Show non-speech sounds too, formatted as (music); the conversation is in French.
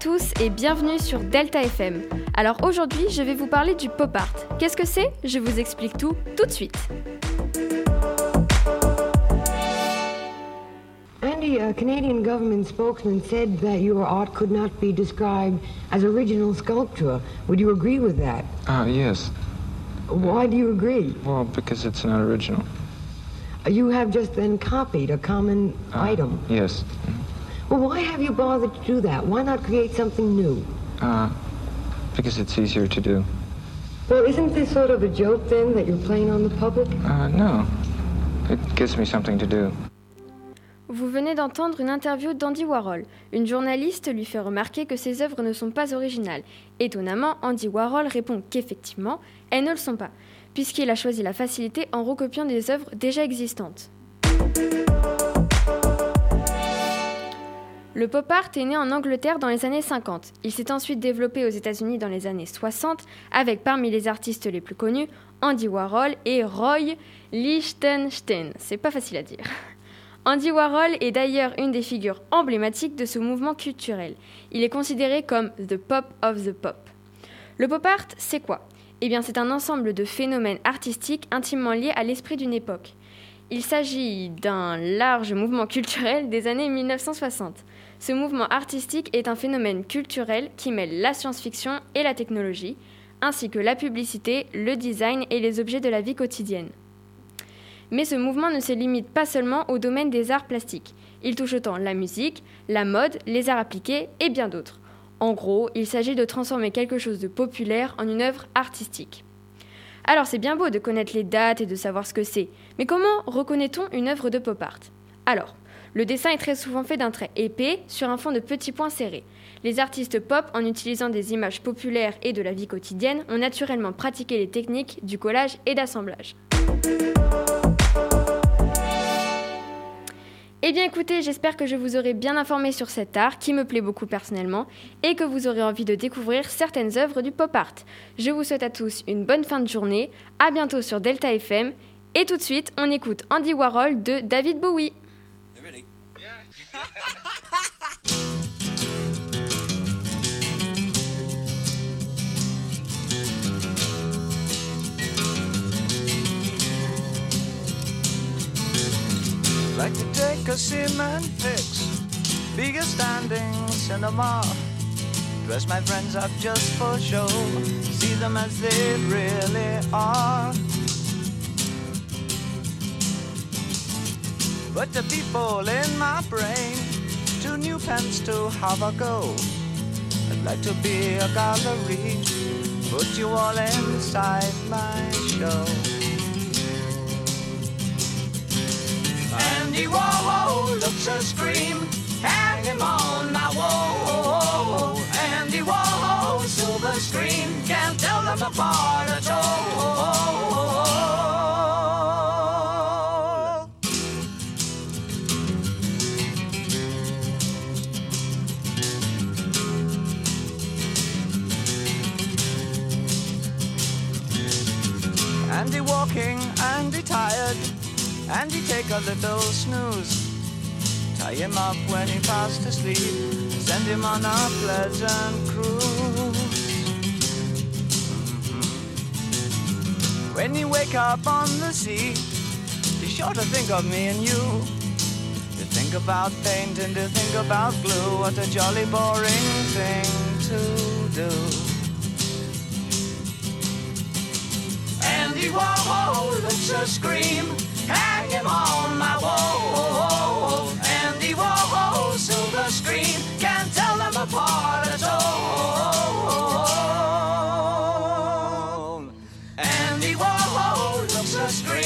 tous et bienvenue sur Delta FM. Alors aujourd'hui, je vais vous parler du pop art. Qu'est-ce que c'est? Je vous explique tout tout de suite. Andy, a Canadian government spokesman said that your art could not be described as original sculpture. Would you agree with that? Ah, yes. Why do you agree? Well, because it's not original. You have just then copied a common Ah, item. Yes. Well, why have you bothered to do that? Why not create something new? Uh, because it's easier to do. Well, isn't this sort of a joke then that you're playing on the public? Uh, no. It gives me something to do. Vous venez d'entendre une interview d'Andy Warhol. Une journaliste lui fait remarquer que ses œuvres ne sont pas originales. Étonnamment, Andy Warhol répond qu'effectivement, elles ne le sont pas, puisqu'il a choisi la facilité en recopiant des œuvres déjà existantes. Le pop art est né en Angleterre dans les années 50. Il s'est ensuite développé aux États-Unis dans les années 60, avec parmi les artistes les plus connus Andy Warhol et Roy Lichtenstein. C'est pas facile à dire. (laughs) Andy Warhol est d'ailleurs une des figures emblématiques de ce mouvement culturel. Il est considéré comme the pop of the pop. Le pop art, c'est quoi? Eh bien, c'est un ensemble de phénomènes artistiques intimement liés à l'esprit d'une époque. Il s'agit d'un large mouvement culturel des années 1960. Ce mouvement artistique est un phénomène culturel qui mêle la science-fiction et la technologie, ainsi que la publicité, le design et les objets de la vie quotidienne. Mais ce mouvement ne se limite pas seulement au domaine des arts plastiques. Il touche autant la musique, la mode, les arts appliqués et bien d'autres. En gros, il s'agit de transformer quelque chose de populaire en une œuvre artistique. Alors c'est bien beau de connaître les dates et de savoir ce que c'est, mais comment reconnaît-on une œuvre de pop art? Alors, le dessin est très souvent fait d'un trait épais sur un fond de petits points serrés. Les artistes pop, en utilisant des images populaires et de la vie quotidienne, ont naturellement pratiqué les techniques du collage et d'assemblage. Eh bien écoutez, j'espère que je vous aurai bien informé sur cet art qui me plaît beaucoup personnellement et que vous aurez envie de découvrir certaines œuvres du pop art. Je vous souhaite à tous une bonne fin de journée, à bientôt sur Delta FM et tout de suite on écoute Andy Warhol de David Bowie. Like to take a cement fix, bigger standing cinema. Dress my friends up just for show, see them as they really are. But the people in my brain, two new pens to have a go. I'd like to be a gallery, put you all inside my show. Andy Warhol looks a scream, hang him on my wall. Andy Warhol, silver screen, can't tell them apart at all. Walking, Andy tired, Andy take a little snooze. Tie him up when he fast asleep, send him on a pleasant cruise. When you wake up on the sea, be sure to think of me and you. To think about paint and to think about glue, what a jolly boring thing to do. Andy Warhol, let's just scream, hang him on my wall. Andy Warhol, silver screen, can't tell them apart at all. Andy Warhol, looks a scream.